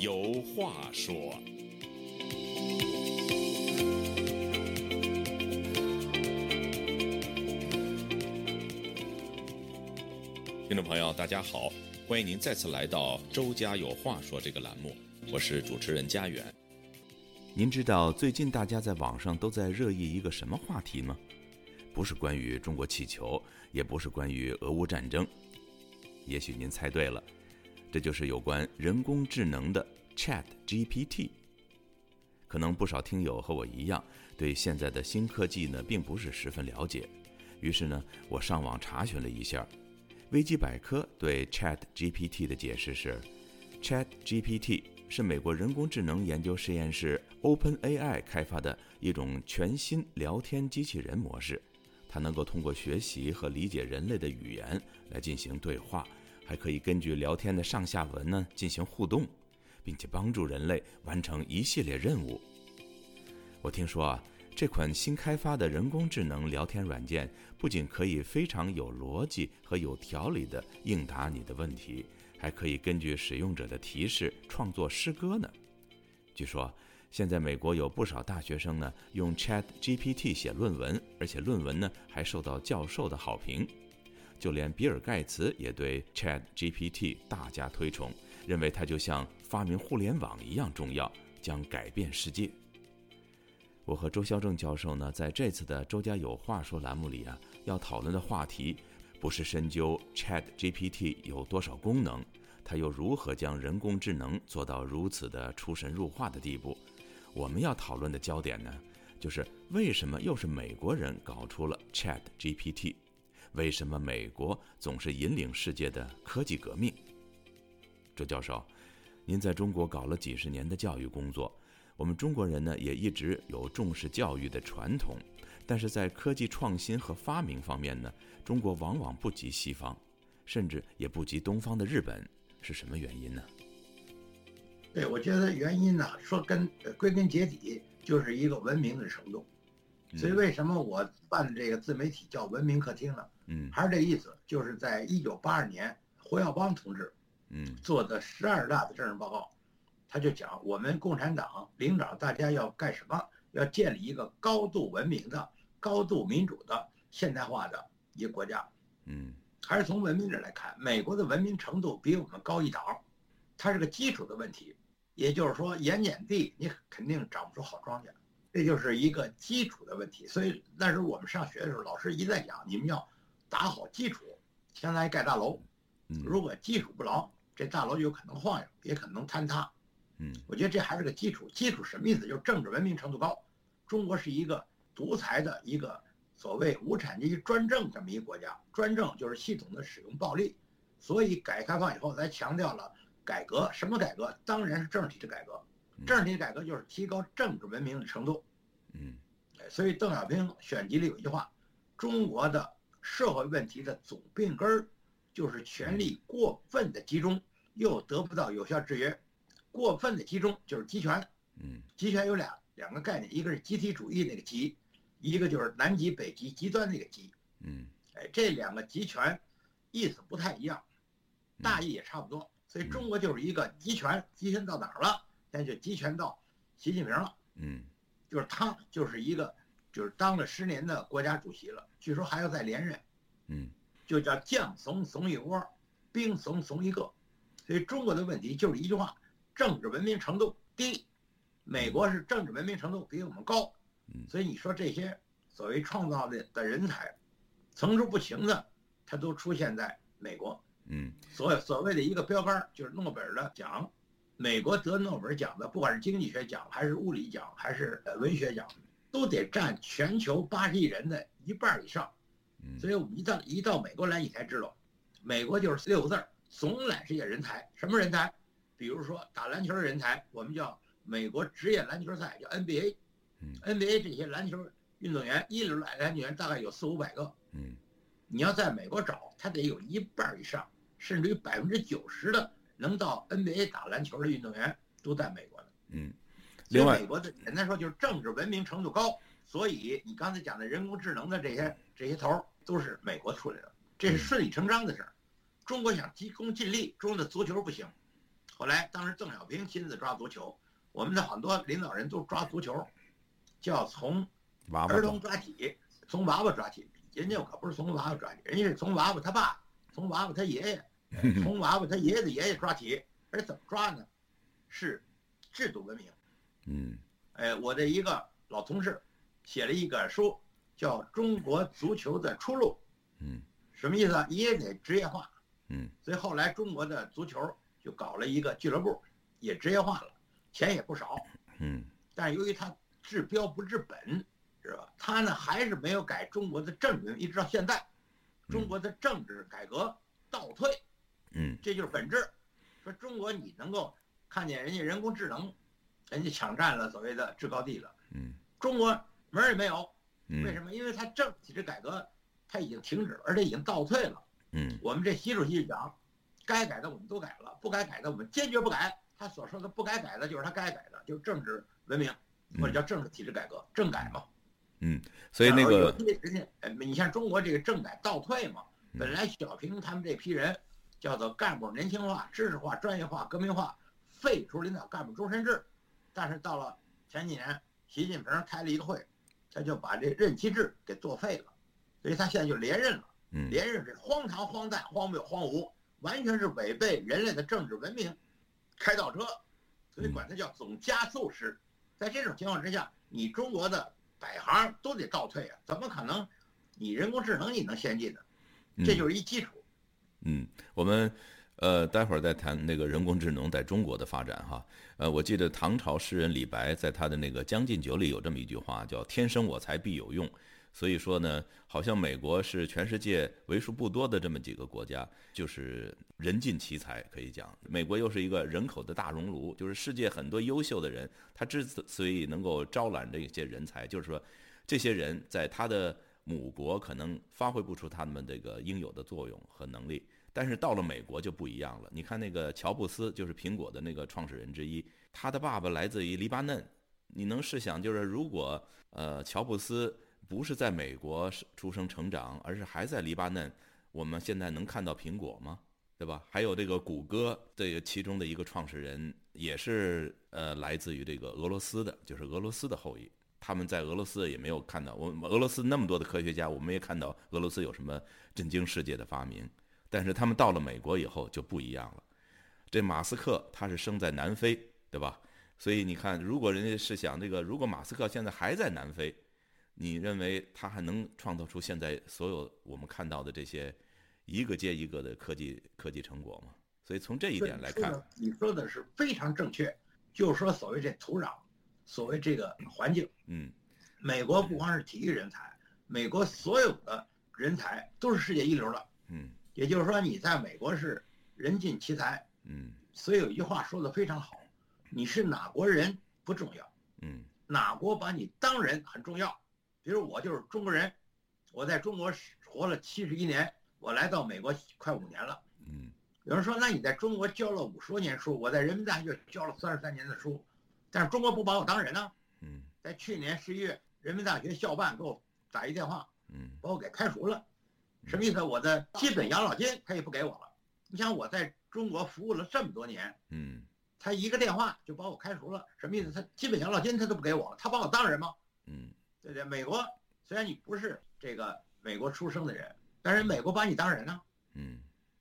有话说。听众朋友，大家好，欢迎您再次来到《周家有话说》这个栏目，我是主持人家园。您知道最近大家在网上都在热议一个什么话题吗？不是关于中国气球，也不是关于俄乌战争。也许您猜对了，这就是有关人工智能的 Chat GPT。可能不少听友和我一样，对现在的新科技呢并不是十分了解。于是呢，我上网查询了一下。维基百科对 Chat GPT 的解释是：Chat GPT 是美国人工智能研究实验室 OpenAI 开发的一种全新聊天机器人模式。它能够通过学习和理解人类的语言来进行对话，还可以根据聊天的上下文呢进行互动，并且帮助人类完成一系列任务。我听说啊。这款新开发的人工智能聊天软件不仅可以非常有逻辑和有条理地应答你的问题，还可以根据使用者的提示创作诗歌呢。据说，现在美国有不少大学生呢用 Chat GPT 写论文，而且论文呢还受到教授的好评。就连比尔盖茨也对 Chat GPT 大加推崇，认为它就像发明互联网一样重要，将改变世界。我和周孝正教授呢，在这次的《周家有话说》栏目里啊，要讨论的话题，不是深究 Chat GPT 有多少功能，它又如何将人工智能做到如此的出神入化的地步。我们要讨论的焦点呢，就是为什么又是美国人搞出了 Chat GPT？为什么美国总是引领世界的科技革命？周教授，您在中国搞了几十年的教育工作。我们中国人呢，也一直有重视教育的传统，但是在科技创新和发明方面呢，中国往往不及西方，甚至也不及东方的日本，是什么原因呢？对，我觉得原因呢，说根归根结底就是一个文明的程度。所以为什么我办这个自媒体叫文明客厅呢？嗯，还是这意思，就是在一九八二年，胡耀邦同志，嗯，做的十二大的政治报告。他就讲，我们共产党领导大家要干什么？要建立一个高度文明的、高度民主的、现代化的一个国家。嗯，还是从文明这来看，美国的文明程度比我们高一档，它是个基础的问题。也就是说，盐碱地你肯定长不出好庄稼，这就是一个基础的问题。所以那时候我们上学的时候，老师一再讲，你们要打好基础，相当于盖大楼。如果基础不牢，这大楼就有可能晃悠，也可能坍塌。嗯，我觉得这还是个基础。基础什么意思？就是政治文明程度高。中国是一个独裁的一个所谓无产阶级专政这么一个国家，专政就是系统的使用暴力。所以改革开放以后，咱强调了改革。什么改革？当然是政治体制改革。政治体制改革就是提高政治文明的程度。嗯，所以邓小平选集里有一句话：中国的社会问题的总病根儿，就是权力过分的集中，又得不到有效制约。过分的集中就是集权，嗯，集权有两两个概念，一个是集体主义那个集，一个就是南极北极极端那个极，嗯，哎，这两个集权意思不太一样，大意也差不多，所以中国就是一个集权，集权到哪儿了？现在就集权到习近平了，嗯，就是他就是一个就是当了十年的国家主席了，据说还要再连任，嗯，就叫将怂怂一窝，兵怂怂一个，所以中国的问题就是一句话。政治文明程度低，美国是政治文明程度比我们高，所以你说这些所谓创造的的人才，层出不穷的，他都出现在美国。嗯，所所谓的一个标杆就是诺贝尔的奖，美国得诺贝尔奖的，不管是经济学奖还是物理奖还是呃文学奖，都得占全球八十亿人的一半以上。所以我们一到一到美国来，你才知道，美国就是六个字儿：总揽是一些人才。什么人才？比如说打篮球的人才，我们叫美国职业篮球赛，叫 NBA。嗯，NBA 这些篮球运动员，一流篮篮球员大概有四五百个。嗯，你要在美国找，他得有一半以上，甚至于百分之九十的能到 NBA 打篮球的运动员都在美国呢。嗯，另外，美国的简单说就是政治文明程度高，所以你刚才讲的人工智能的这些这些头都是美国出来的，这是顺理成章的事儿。中国想急功近利，中国的足球不行。后来当时邓小平亲自抓足球，我们的很多领导人都抓足球，叫从儿童抓起，从娃娃抓起。人家可不是从娃娃抓起，人家是从娃娃他爸，从娃娃他爷爷，从娃娃他爷爷的爷爷抓起。而怎么抓呢？是制度文明。嗯，哎，我的一个老同事写了一个书，叫《中国足球的出路》。嗯，什么意思？啊也得职业化。嗯，所以后来中国的足球就搞了一个俱乐部，也职业化了，钱也不少。嗯，但是由于他治标不治本，是吧？他呢还是没有改中国的政治，一直到现在，中国的政治改革倒退。嗯，这就是本质。说中国你能够看见人家人工智能，人家抢占了所谓的制高地了。嗯，中国门儿也没有。嗯，为什么？因为他政体制改革，他已经停止了，而且已经倒退了。嗯，我们这习主席讲，该改的我们都改了，不该改的我们坚决不改。他所说的不该改的，就是他该改的，就是政治文明或者叫政治体制改革，政改嘛。嗯，所以那个人家，呃，你像中国这个政改倒退嘛，本来小平他们这批人叫做干部年轻化、知识化、专业化、革命化，废除领导干部终身制，但是到了前几年，习近平开了一个会，他就把这任期制给作废了，所以他现在就连任了。连任是荒唐、荒诞、荒谬、荒芜，完全是违背人类的政治文明，开倒车，所以管它叫总加速师。在这种情况之下，你中国的百行都得倒退啊，怎么可能？你人工智能你能先进呢？这就是一基础。嗯，我们呃待会儿再谈那个人工智能在中国的发展哈。呃，我记得唐朝诗人李白在他的那个《将进酒》里有这么一句话，叫“天生我材必有用”。所以说呢，好像美国是全世界为数不多的这么几个国家，就是人尽其才，可以讲，美国又是一个人口的大熔炉，就是世界很多优秀的人，他之所以能够招揽这些人才，就是说，这些人在他的母国可能发挥不出他们这个应有的作用和能力，但是到了美国就不一样了。你看那个乔布斯，就是苹果的那个创始人之一，他的爸爸来自于黎巴嫩，你能试想，就是如果呃乔布斯。不是在美国出生成长，而是还在黎巴嫩。我们现在能看到苹果吗？对吧？还有这个谷歌，这个其中的一个创始人也是呃来自于这个俄罗斯的，就是俄罗斯的后裔。他们在俄罗斯也没有看到我们俄罗斯那么多的科学家，我们也看到俄罗斯有什么震惊世界的发明。但是他们到了美国以后就不一样了。这马斯克他是生在南非，对吧？所以你看，如果人家是想这个，如果马斯克现在还在南非。你认为他还能创造出现在所有我们看到的这些一个接一个的科技科技成果吗？所以从这一点来看，你说的是非常正确。就是说，所谓这土壤，所谓这个环境，嗯，美国不光是体育人才，美国所有的人才都是世界一流的，嗯，也就是说，你在美国是人尽其才，嗯，所以有一句话说的非常好，你是哪国人不重要，嗯，哪国把你当人很重要。比如我就是中国人，我在中国活了七十一年，我来到美国快五年了。嗯，有人说，那你在中国教了五十多年书，我在人民大学教了三十三年的书，但是中国不把我当人呢？嗯，在去年十一月，人民大学校办给我打一电话，嗯，把我给开除了，什么意思？我的基本养老金他也不给我了。你想我在中国服务了这么多年，嗯，他一个电话就把我开除了，什么意思？他基本养老金他都不给我了，他把我当人吗？嗯。对对，美国虽然你不是这个美国出生的人，但是美国把你当人呢。嗯，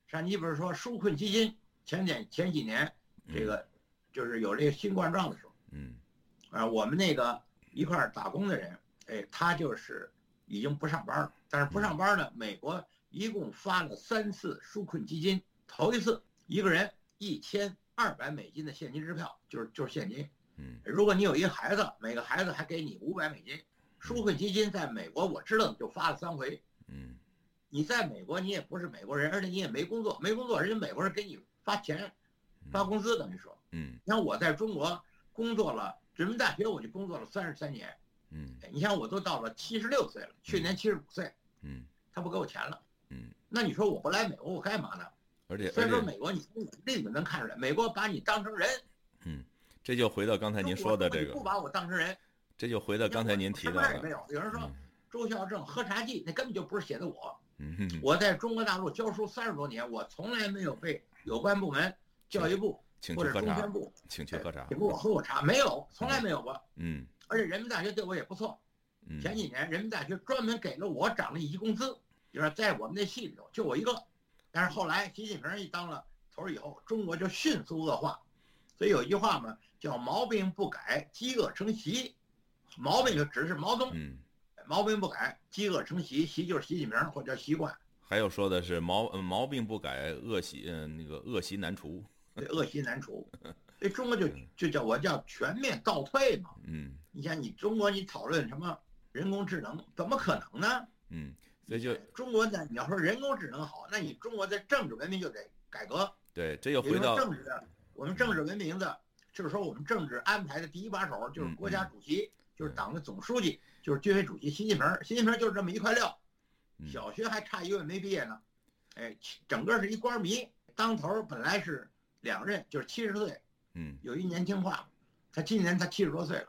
像你比如说纾困基金，前年前几年，这个就是有这个新冠状的时候，嗯，啊，我们那个一块儿打工的人，哎，他就是已经不上班了，但是不上班呢，美国一共发了三次纾困基金，头一次一个人一千二百美金的现金支票，就是就是现金。嗯，如果你有一个孩子，每个孩子还给你五百美金。纾困基金在美国，我知道就发了三回。嗯，你在美国，你也不是美国人，而且你也没工作，没工作，人家美国人给你发钱，发工资，等于说。嗯，你看我在中国工作了，人民大学我就工作了三十三年。嗯，你像我都到了七十六岁了，去年七十五岁。嗯，他不给我钱了。嗯，那你说我不来美国，我干嘛呢？而且，所以说美国，你从这里面能看出来，美国把你当成人。嗯，这就回到刚才您说的这个，不把我当成人。这就回到刚才您提到的，没有有人说周孝正喝茶记，那根本就不是写的我。嗯，我在中国大陆教书三十多年，我从来没有被有关部门、教育部请去喝茶请去喝茶请。过我喝过茶，没有，从来没有过。嗯而且人民大学对我也不错，嗯，前几年人民大学专门给了我涨了一级工资，就是在我们那系里头就我一个。但是后来习近平一当了头儿以后，中国就迅速恶化，所以有一句话嘛，叫毛病不改，饥饿成习。毛病就指的是毛泽东，嗯，毛病不改，饥饿成习，习就是习近平或者叫习惯，还有说的是毛呃毛病不改，恶习嗯那个恶习难除。对，恶习难除。所以中国就就叫我叫全面倒退嘛。嗯你像你中国，你讨论什么人工智能，怎么可能呢？嗯，所以就中国呢，你要说人工智能好，那你中国的政治文明就得改革。对，这又回到政治的，我们政治文明的，就是说我们政治安排的第一把手就是国家主席，就是党的总书记，就是军委主席习近平。习近平就是这么一块料，嗯小学还差一个月没毕业呢，哎，整个是一官迷。当头本来是两任，就是七十岁，嗯，有一年轻化，他今年他七十多岁了，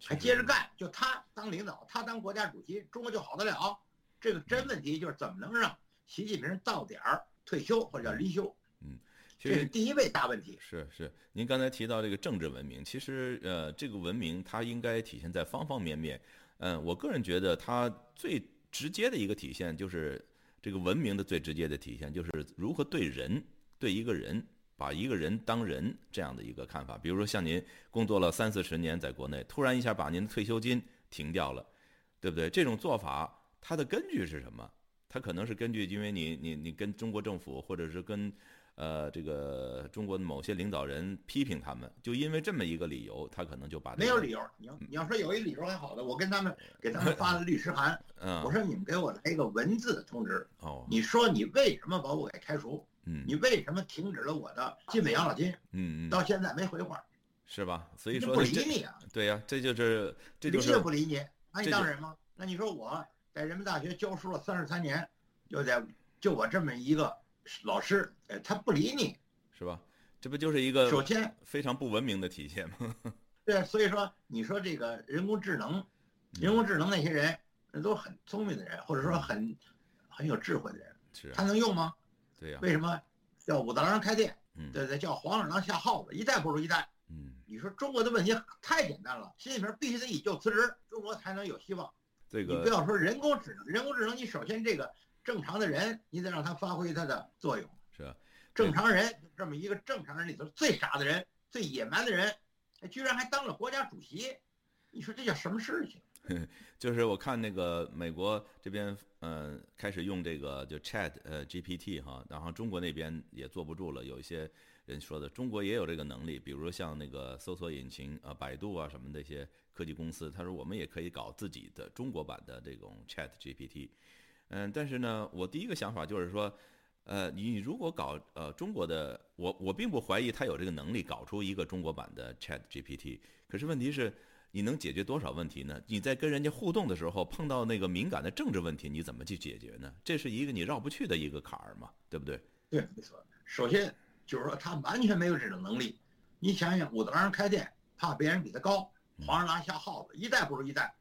还接着干，就他当领导，他当国家主席，中国就好得了。这个真问题就是怎么能让习近平到点儿退休或者叫离休，嗯这是第一位大问题。是是，您刚才提到这个政治文明，其实呃，这个文明它应该体现在方方面面。嗯，我个人觉得它最直接的一个体现就是这个文明的最直接的体现就是如何对人，对一个人，把一个人当人这样的一个看法。比如说像您工作了三四十年在国内，突然一下把您的退休金停掉了，对不对？这种做法它的根据是什么？它可能是根据因为你你你跟中国政府或者是跟呃，这个中国的某些领导人批评他们，就因为这么一个理由，他可能就把、没有理由，你要你要说有一理由还好的，我跟他们 给他们发了律师函，嗯，我说你们给我来一个文字通知，哦，你说你为什么把我给开除？嗯你为什么停止了我的基本养老金？嗯嗯，到现在没回话，是吧？所以说不理你啊，对呀、这就是这就理是也不理你，那你当人吗？那你说我在人民大学教书了三十三年，就在就我这么一个老师，呃，他不理你。是吧？这不就是一个首先，非常不文明的体现吗？对，所以说你说这个人工智能，人工智能那些人，那都很聪明的人，或者说很很有智慧的人，是啊，他能用吗？对呀、为什么叫武大郎开店？嗯对对，叫黄鼠狼下耗子，一代不如一代。嗯，你说中国的问题太简单了，习近平必须得以就辞职，中国才能有希望。这个你不要说人工智能，人工智能你首先这个正常的人，你得让他发挥他的作用。是啊，正常人这么一个正常人里头最傻的人、最野蛮的人，哎居然还当了国家主席，你说这叫什么事情？就是我看那个美国这边，呃，开始用这个就 Chat 呃 GPT 哈，然后中国那边也坐不住了。有一些人说的，中国也有这个能力，比如像那个搜索引擎啊、百度啊什么的一些科技公司，他说我们也可以搞自己的中国版的这种 Chat GPT。嗯，但是呢，我第一个想法就是说，呃，你如果搞呃中国的，我我并不怀疑他有这个能力搞出一个中国版的 Chat GPT，可是问题是。你能解决多少问题呢？你在跟人家互动的时候碰到那个敏感的政治问题，你怎么去解决呢？这是一个你绕不去的一个坎儿嘛，对不对？对，没错。首先就是说他完全没有这种能力。你想想，武大郎开店，怕别人比他高，黄鼠狼下耗子，一代不如一代，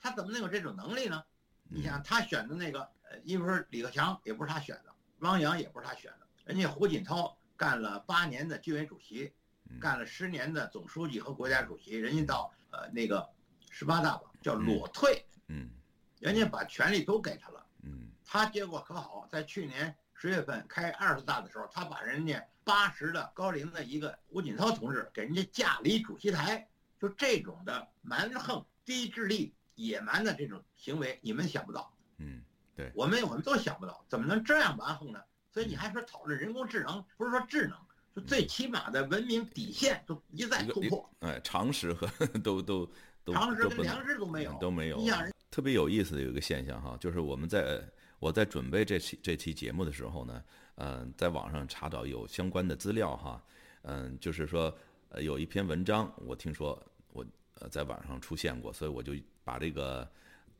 他怎么能有这种能力呢？你想他选的那个，呃，因为说李克强也不是他选的，汪洋也不是他选的，人家胡锦涛干了八年的军委主席，干了十年的总书记和国家主席，人家到呃那个十八大吧叫裸退，嗯人家把权力都给他了。嗯他结果可好，在去年十月份开二十大的时候，他把人家八十的高龄的一个胡锦涛同志给人家架离主席台，就这种的蛮横、低智力、野蛮的这种行为，你们想不到，嗯，对我们我们都想不到，怎么能这样蛮横呢？所以你还说讨论人工智能，不是说智能，就最起码的文明底线都一再突破，哎，常识和 都都都常识都不能跟良知都没有，都没有特别有意思的有一个现象哈，就是我们在我在准备这期这期节目的时候呢，嗯、在网上查找有相关的资料哈，嗯、就是说呃有一篇文章，我听说我呃在网上出现过，所以我就把这个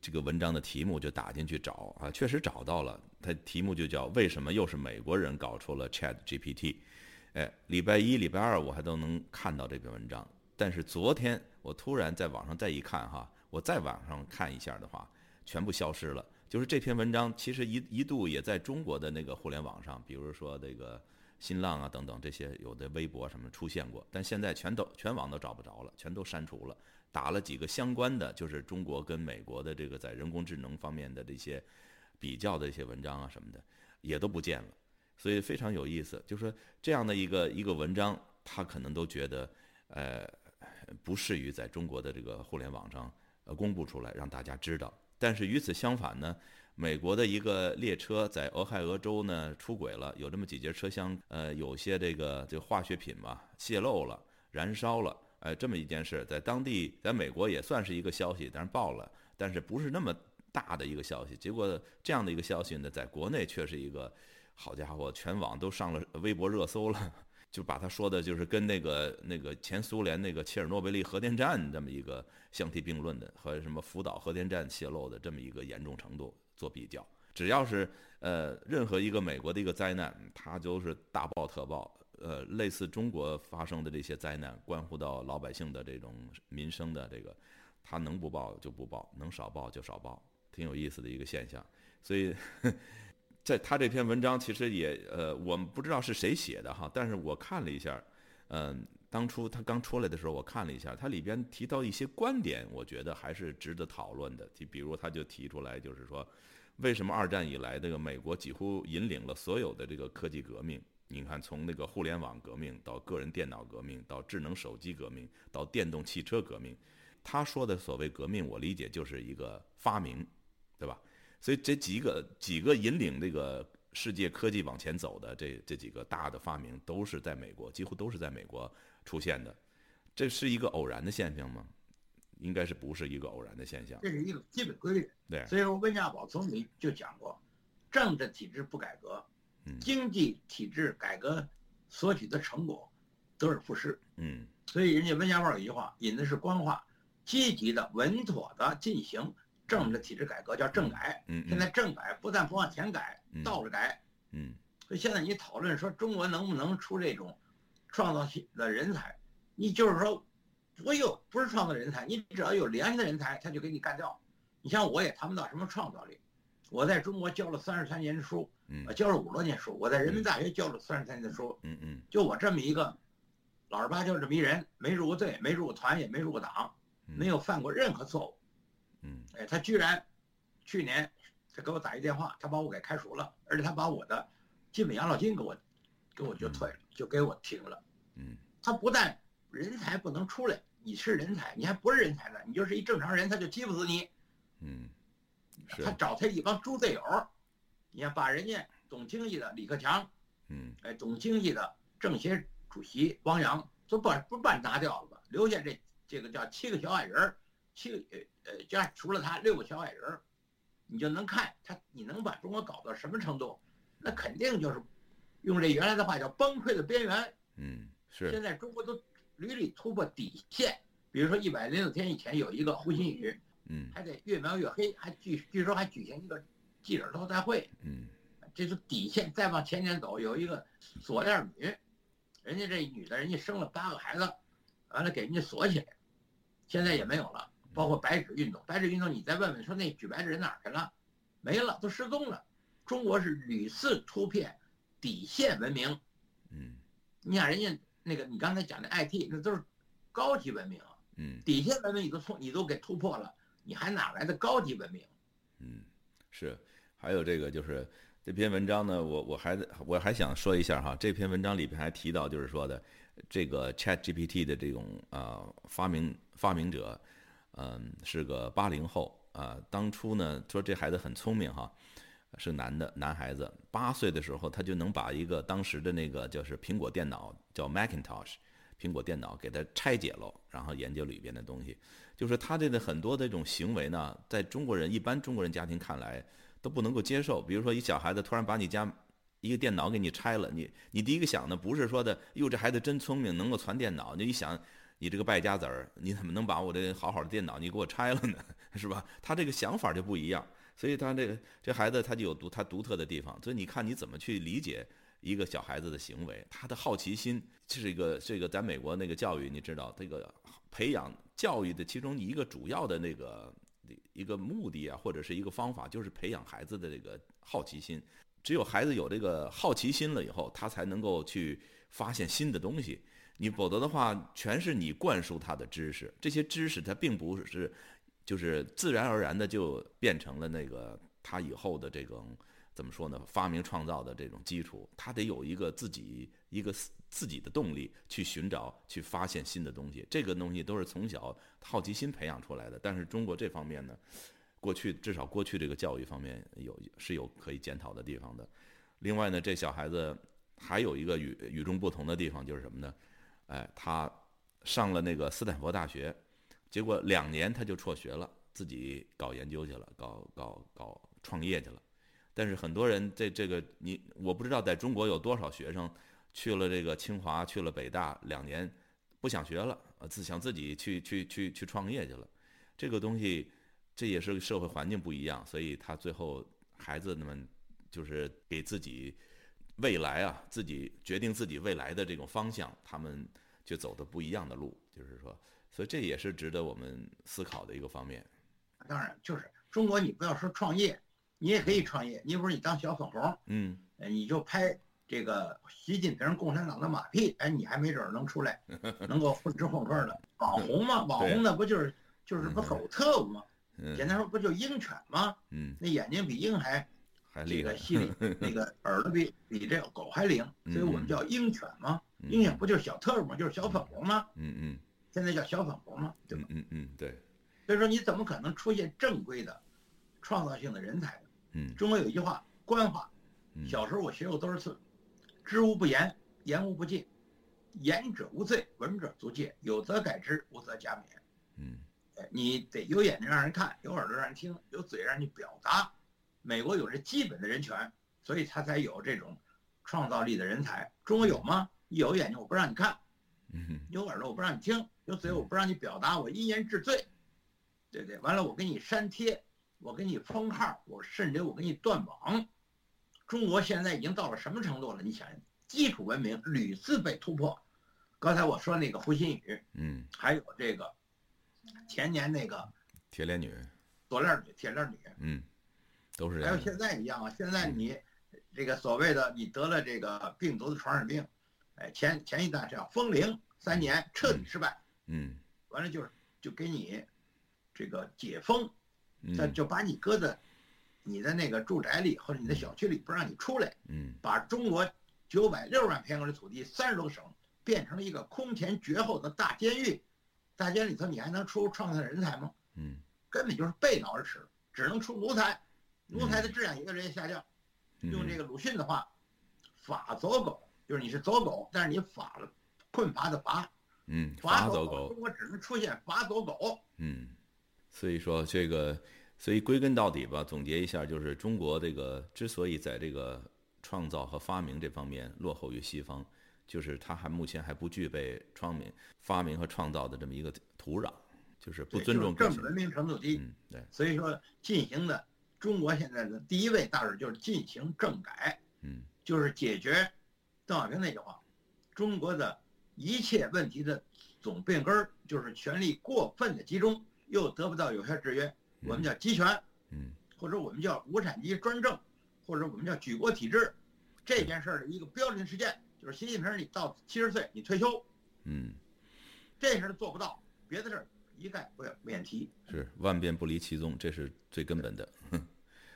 这个文章的题目就打进去找啊，确实找到了，它题目就叫为什么又是美国人搞出了 Chat GPT，哎，礼拜一、礼拜二我还都能看到这篇文章，但是昨天我突然在网上再一看哈，我在网上看一下的话，全部消失了。就是这篇文章其实一一度也在中国的那个互联网上，比如说这个新浪啊等等这些有的微博什么出现过，但现在全都全网都找不着了，全都删除了。打了几个相关的，就是中国跟美国的这个在人工智能方面的这些比较的一些文章啊什么的，也都不见了。所以非常有意思，就是说这样的一个一个文章，他可能都觉得呃不适于在中国的这个互联网上呃公布出来让大家知道。但是与此相反呢，美国的一个列车在俄亥俄州呢出轨了，有这么几节车厢，呃，有些这个这化学品吧泄漏了，燃烧了。呃，这么一件事，在当地，在美国也算是一个消息，但是报了，但是不是那么大的一个消息。结果这样的一个消息呢，在国内却是一个，好家伙，全网都上了微博热搜了，就把他说的，就是跟那个那个前苏联那个切尔诺贝利核电站这么一个相提并论的，和什么福岛核电站泄漏的这么一个严重程度做比较。只要是呃任何一个美国的一个灾难，它都是大爆特爆。呃，类似中国发生的这些灾难，关乎到老百姓的这种民生的这个，他能不报就不报，能少报就少报，挺有意思的一个现象。所以，在他这篇文章其实也呃，我们不知道是谁写的哈，但是我看了一下，嗯，当初他刚出来的时候，我看了一下，他里边提到一些观点，我觉得还是值得讨论的。就比如他就提出来，就是说，为什么二战以来这个美国几乎引领了所有的这个科技革命？你看，从那个互联网革命到个人电脑革命，到智能手机革命，到电动汽车革命，他说的所谓革命，我理解就是一个发明，对吧？所以这几个几个引领这个世界科技往前走的这这几个大的发明，都是在美国，几乎都是在美国出现的。这是一个偶然的现象吗？应该是不是一个偶然的现象？这是一个基本规律。对。所以说，温家宝总理就讲过，政治体制不改革。经济体制改革所取的成果得而复失。嗯，所以人家温家宝有一句话引的是官话：积极的、稳妥的进行政治体制改革，叫政改。嗯，现在政改不但不往前改，倒着改。嗯，所以现在你讨论说中国能不能出这种创造性的人才，你就是说不有不是创造人才，你只要有良心的人才，他就给你干掉。你像我也谈不到什么创造力。我在中国教了三十三年的书，嗯，教了五十多年书。我在人民大学教了三十三年的书，嗯嗯，就我这么一个老实巴交这么一人，没入过队，没入过团，也没入过党，没有犯过任何错误，嗯，哎，他居然去年他给我打一电话，他把我给开除了，而且他把我的基本养老金给我给我就退了，就给我停了，嗯，他不但人才不能出来，你是人才，你还不是人才呢，你就是一正常人，他就欺负死你，嗯。他找他一帮猪队友，你看把人家懂经济的李克强，嗯，哎，懂经济的政协主席汪洋都把不把你拿掉了吧？留下这这个叫七个小矮人儿，七个呃呃加除了他六个小矮人儿，你就能看他你能把中国搞到什么程度？那肯定就是用这原来的话叫崩溃的边缘。嗯，是。现在中国都屡屡突破底线，比如说一百零六天以前有一个胡鑫宇。嗯，还得越描越黑，还据据说还举行一个记者招待会。嗯，这是底线。再往前点走，有一个锁链女，人家这女的，人家生了八个孩子，完了给人家锁起来，现在也没有了。包括白纸运动，白纸运动你再问问，说那举白纸人哪儿去了？没了，都失踪了。中国是屡次突破底线文明。嗯，你想人家那个你刚才讲的 IT，那都是高级文明。嗯，底线文明你都突你都给突破了。你还哪来的高级文明？嗯，是，还有这个就是这篇文章呢，我我还我还想说一下哈，这篇文章里边还提到就是说的这个 Chat GPT 的这种啊发明发明者，嗯，是个八零后啊，当初呢说这孩子很聪明哈，是男的男孩子，八岁的时候他就能把一个当时的那个就是苹果电脑叫 Macintosh。苹果电脑给他拆解了，然后研究里边的东西，就是他这个很多这种行为呢，在中国人一般中国人家庭看来都不能够接受。比如说，一小孩子突然把你家一个电脑给你拆了，你你第一个想的不是说的哟这孩子真聪明，能够传电脑，你一想你这个败家子儿，你怎么能把我这好好的电脑你给我拆了呢？是吧？他这个想法就不一样，所以他这个这孩子他就有独他独特的地方，所以你看你怎么去理解。一个小孩子的行为，他的好奇心，这是一个这个在美国那个教育，你知道，这个培养教育的其中一个主要的那个一个目的啊，或者是一个方法，就是培养孩子的这个好奇心。只有孩子有这个好奇心了以后，他才能够去发现新的东西。你否则的话，全是你灌输他的知识，这些知识他并不是，就是自然而然的就变成了那个他以后的这种怎么说呢？发明创造的这种基础，他得有一个自己一个自己的动力去寻找、去发现新的东西。这个东西都是从小好奇心培养出来的。但是中国这方面呢？过去至少过去这个教育方面有是有可以检讨的地方的。另外呢，这小孩子还有一个与与众不同的地方就是什么呢？哎，他上了那个斯坦福大学，结果两年他就辍学了，自己搞研究去了，搞搞搞创业去了。但是很多人这这个你我不知道在中国有多少学生去了这个清华去了北大两年不想学了，呃自想自己去去去去创业去了。这个东西。这也是社会环境不一样，所以他最后孩子们就是给自己未来啊，自己决定自己未来的这种方向，他们就走的不一样的路，就是说，所以这也是值得我们思考的一个方面。当然，就是中国，你不要说创业，你也可以创业。你比如你当小粉红，嗯，你就拍这个习近平共产党的马屁，哎，你还没准能出来，能够混吃混喝的网红嘛？网红那不就是就是不狗特务吗？简单说，不就鹰犬吗？嗯，那眼睛比鹰还还这个细，那个耳朵比比这个狗还灵，所以我们叫鹰犬嘛？鹰犬不就是小特务吗？就是小粉红吗？嗯嗯，现在叫小粉红嘛？对吧？嗯嗯对。所以说，你怎么可能出现正规的创造性的人才呢？嗯，中国有一句话，官话，小时候我学过多少次，知无不言，言无不尽，言者无罪，闻者足戒，有则改之，无则加勉。嗯。你得有眼睛让人看，有耳朵让人听，有嘴让你表达。美国有这基本的人权，所以他才有这种创造力的人才。中国有吗？有眼睛我不让你看，有耳朵我不让你听，有嘴我不让你表达，我一言治罪，对不对？完了我给你删帖，我给你封号，我甚至我给你断网。中国现在已经到了什么程度了？你想，基础文明屡次被突破。刚才我说那个胡鑫宇，嗯，还有这个。前年那个铁链女、锁链女、铁链女，嗯，都是。还有现在一样啊，现在你这个所谓的你得了这个病毒的传染病，哎，前前一段是要封零三年，彻底失败，嗯，完了就是就给你这个解封，那就把你搁在你的那个住宅里或者你的小区里，不让你出来，嗯，把中国九百六十万平方公里土地三十多个省变成了一个空前绝后的大监狱。大监狱里头，你还能出创造人才吗？嗯，根本就是背道而驰，只能出奴才，奴才的质量也越来越下降。用这个鲁迅的话，“法走狗”，就是你是走狗，但是你法了困乏的乏。嗯，法走狗，中国只能出现法走狗。嗯，所以说这个，所以归根到底吧，总结一下，就是中国这个之所以在这个创造和发明这方面落后于西方。就是他还目前还不具备创明发明和创造的这么一个土壤，就是不尊重政治文明程度低。嗯，对。所以说进行的中国现在的第一位大事就是进行政改，嗯，就是解决邓小平那句话，中国的一切问题的总病根儿就是权力过分的集中，又得不到有效制约，我们叫集权，嗯，或者我们叫无产阶级专政，或者我们叫举国体制，这件事儿的一个标准事件。就是习近平，你到七十岁你退休，嗯，这事儿做不到，别的事儿一概不要免提。是万变不离其宗，这是最根本的。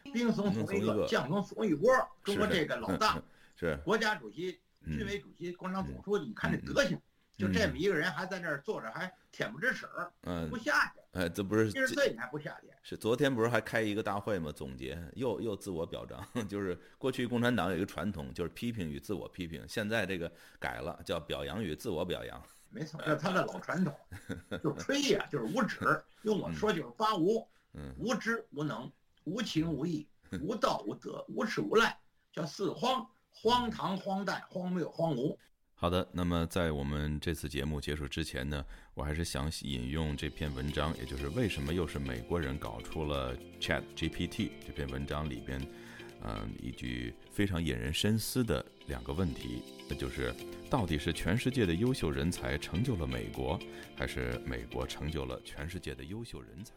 兵从从一个，将怂怂一窝。中国这个老大是国家主席、军委主席、共产党总书记，你看这德行，就这么一个人还在那儿坐着，还恬不知耻，嗯，不下去。哎，这不是七十岁你还不下去？是昨天不是还开一个大会吗？总结又又自我表彰，就是过去共产党有一个传统，就是批评与自我批评，现在这个改了，叫表扬与自我表扬。没错，这是他的老传统，就吹呀，就是无耻。用我说就是发无，无知无能，无情无义，无道无德，无耻无赖，叫四荒，荒唐荒诞荒谬荒芜。好的，那么在我们这次节目结束之前呢，我还是想引用这篇文章，也就是为什么又是美国人搞出了 Chat GPT 这篇文章里边，嗯，一句非常引人深思的两个问题，那就是到底是全世界的优秀人才成就了美国，还是美国成就了全世界的优秀人才？